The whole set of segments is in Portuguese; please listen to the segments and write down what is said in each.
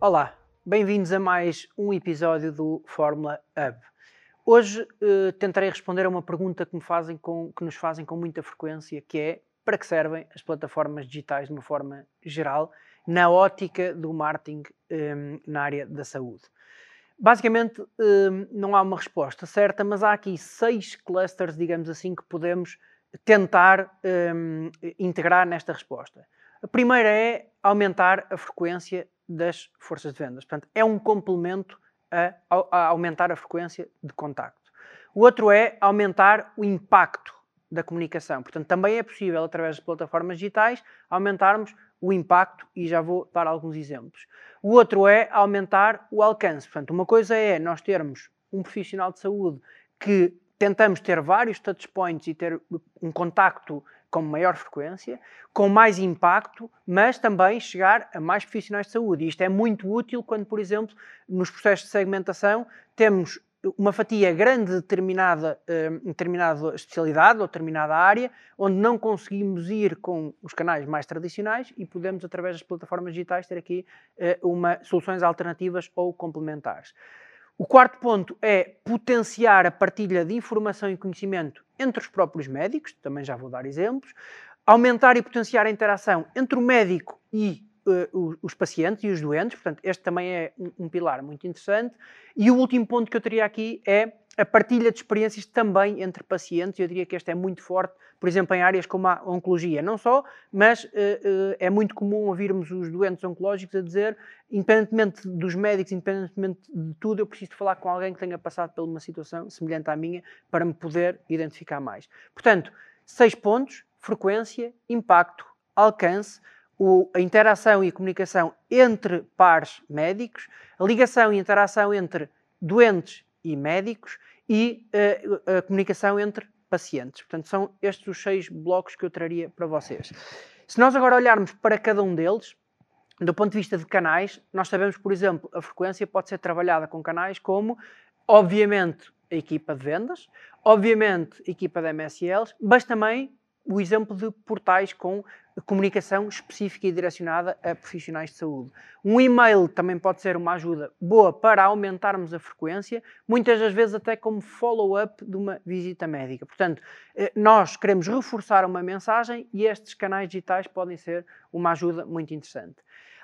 Olá, bem-vindos a mais um episódio do Fórmula Hub. Hoje uh, tentarei responder a uma pergunta que, fazem com, que nos fazem com muita frequência, que é para que servem as plataformas digitais de uma forma geral, na ótica do marketing ehm, na área da saúde. Basicamente, ehm, não há uma resposta certa, mas há aqui seis clusters, digamos assim, que podemos tentar um, integrar nesta resposta. A primeira é aumentar a frequência das forças de vendas. Portanto, é um complemento a, a aumentar a frequência de contacto. O outro é aumentar o impacto da comunicação. Portanto, também é possível, através das plataformas digitais, aumentarmos o impacto e já vou dar alguns exemplos. O outro é aumentar o alcance. Portanto, uma coisa é nós termos um profissional de saúde que tentamos ter vários touchpoints e ter um contacto com maior frequência, com mais impacto, mas também chegar a mais profissionais de saúde. E isto é muito útil quando, por exemplo, nos processos de segmentação temos uma fatia grande de determinada, uh, determinada especialidade ou determinada área, onde não conseguimos ir com os canais mais tradicionais e podemos, através das plataformas digitais, ter aqui uh, uma, soluções alternativas ou complementares. O quarto ponto é potenciar a partilha de informação e conhecimento entre os próprios médicos, também já vou dar exemplos, aumentar e potenciar a interação entre o médico e uh, os pacientes e os doentes, portanto, este também é um, um, pilar muito interessante. E o último ponto que eu teria aqui é a partilha de experiências também entre pacientes, eu diria que este é muito forte, por exemplo, em áreas como a oncologia, não só, mas uh, uh, é muito comum ouvirmos os doentes oncológicos a dizer, independentemente dos médicos, independentemente de tudo, eu preciso falar com alguém que tenha passado por uma situação semelhante à minha para me poder identificar mais. Portanto, seis pontos, frequência, impacto, alcance, o, a interação e a comunicação entre pares médicos, a ligação e interação entre doentes e médicos e uh, a comunicação entre pacientes. Portanto, são estes os seis blocos que eu traria para vocês. Se nós agora olharmos para cada um deles, do ponto de vista de canais, nós sabemos, por exemplo, a frequência pode ser trabalhada com canais como, obviamente, a equipa de vendas, obviamente, a equipa de MSLs, mas também o exemplo de portais com comunicação específica e direcionada a profissionais de saúde. Um e-mail também pode ser uma ajuda boa para aumentarmos a frequência, muitas das vezes até como follow-up de uma visita médica. Portanto, eh, nós queremos reforçar uma mensagem e estes canais digitais podem ser uma ajuda muito interessante.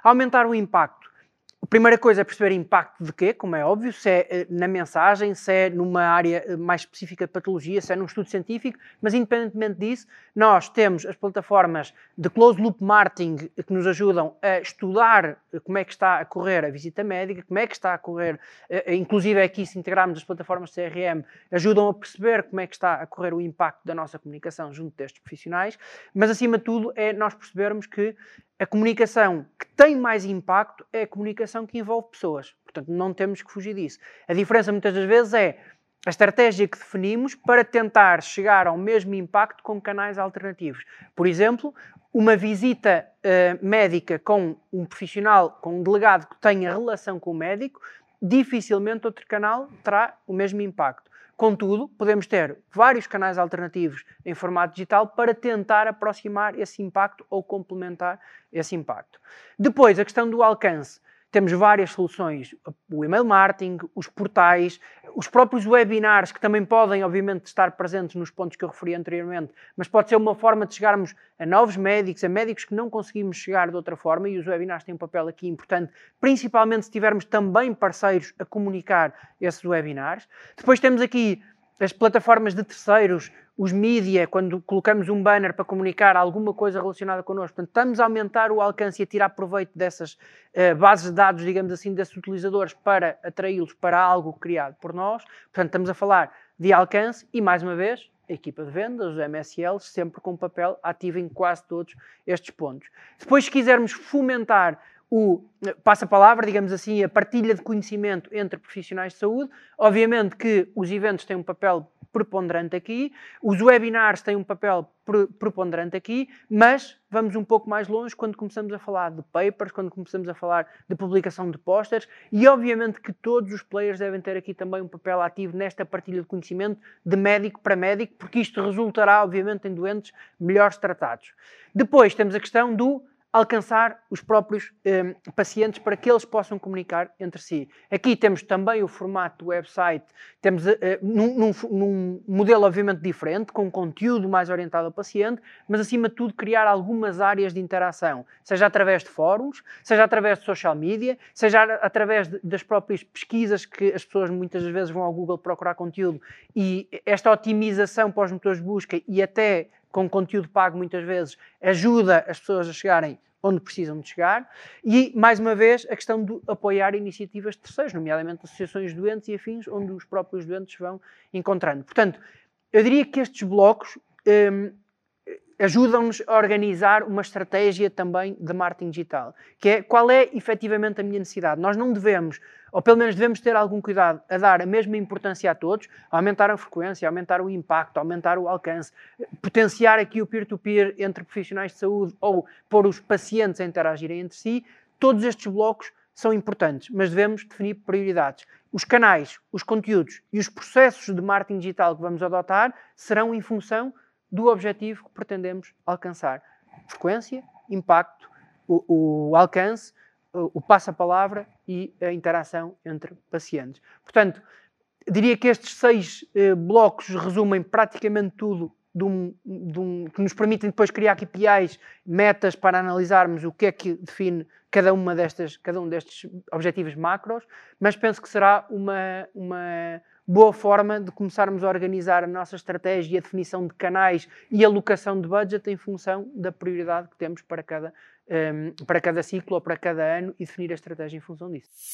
Aumentar o impacto. Primeira coisa é perceber impacto de quê, como é óbvio, se é eh, na mensagem, se é numa área eh, mais específica de patologia, se é num estudo científico, mas independentemente disso, nós temos as plataformas de closed loop marketing que nos ajudam a estudar eh, como é que está a correr a visita médica, como é que está a correr, inclusive aqui se integrarmos as plataformas CRM, ajudam a perceber como é que está a correr o impacto da nossa comunicação junto destes profissionais, mas acima de tudo é nós percebermos que a comunicação que tem mais impacto é a comunicação que envolve pessoas. Portanto, não temos que fugir disso. A diferença muitas das vezes é a estratégia que definimos para tentar chegar ao mesmo impacto com canais alternativos. Por exemplo, uma visita uh, médica com um profissional, com um delegado que tenha relação com o médico, dificilmente outro canal terá o mesmo impacto. Contudo, podemos ter vários canais alternativos em formato digital para tentar aproximar esse impacto ou complementar esse impacto. Depois, a questão do alcance. Temos várias soluções, o email marketing, os portais, os próprios webinars, que também podem, obviamente, estar presentes nos pontos que eu referi anteriormente, mas pode ser uma forma de chegarmos a novos médicos, a médicos que não conseguimos chegar de outra forma, e os webinars têm um papel aqui importante, principalmente se tivermos também parceiros a comunicar esses webinars. Depois temos aqui as plataformas de terceiros, os mídia, quando colocamos um banner para comunicar alguma coisa relacionada connosco, portanto, estamos a aumentar o alcance e a tirar proveito dessas uh, bases de dados, digamos assim, desses utilizadores para atraí-los para algo criado por nós. Portanto, estamos a falar de alcance e, mais uma vez, a equipa de vendas, os MSLs, sempre com papel ativo em quase todos estes pontos. Depois, se quisermos fomentar o passa-palavra, digamos assim, a partilha de conhecimento entre profissionais de saúde. Obviamente que os eventos têm um papel preponderante aqui, os webinars têm um papel preponderante aqui, mas vamos um pouco mais longe quando começamos a falar de papers, quando começamos a falar de publicação de posters e obviamente que todos os players devem ter aqui também um papel ativo nesta partilha de conhecimento de médico para médico, porque isto resultará obviamente em doentes melhores tratados. Depois temos a questão do alcançar os próprios um, pacientes para que eles possam comunicar entre si. Aqui temos também o formato do website, temos uh, num, num, modelo obviamente diferente, com conteúdo mais orientado ao paciente, mas acima de tudo criar algumas áreas de interação, seja através de fóruns, seja através de social media, seja através de, das próprias pesquisas que as pessoas muitas vezes vão ao Google procurar conteúdo e esta otimização para os motores de busca e até com conteúdo pago muitas vezes, ajuda as pessoas a chegarem onde precisam de chegar. E, mais uma vez, a questão de apoiar iniciativas de terceiros, nomeadamente associações doentes e afins, onde os próprios doentes vão encontrando. Portanto, eu diria que estes blocos hum, ajudam-nos a organizar uma estratégia também de marketing digital, que é qual é efetivamente a minha necessidade. Nós não devemos, ou pelo menos devemos ter algum cuidado a dar a mesma importância a todos, aumentar a frequência, aumentar o impacto, aumentar o alcance, potenciar aqui o peer-to-peer -peer entre profissionais de saúde ou pôr os pacientes a interagirem entre si. Todos estes blocos são importantes, mas devemos definir prioridades. Os canais, os conteúdos e os processos de marketing digital que vamos adotar serão em função do objetivo que pretendemos alcançar. Frequência, impacto, o, o alcance, o, o passo-palavra e a interação entre pacientes. Portanto, diria que estes seis eh, blocos resumem praticamente tudo de um, de um, que nos permitem depois criar KPIs, metas para analisarmos o que é que define cada, uma destas, cada um destes objetivos macros, mas penso que será uma, uma, boa forma de começarmos a organizar a nossa estratégia a definição de canais e alocação de budget em função da prioridade que temos para cada, um, para cada ciclo ou para cada ano e definir a estratégia em função disso.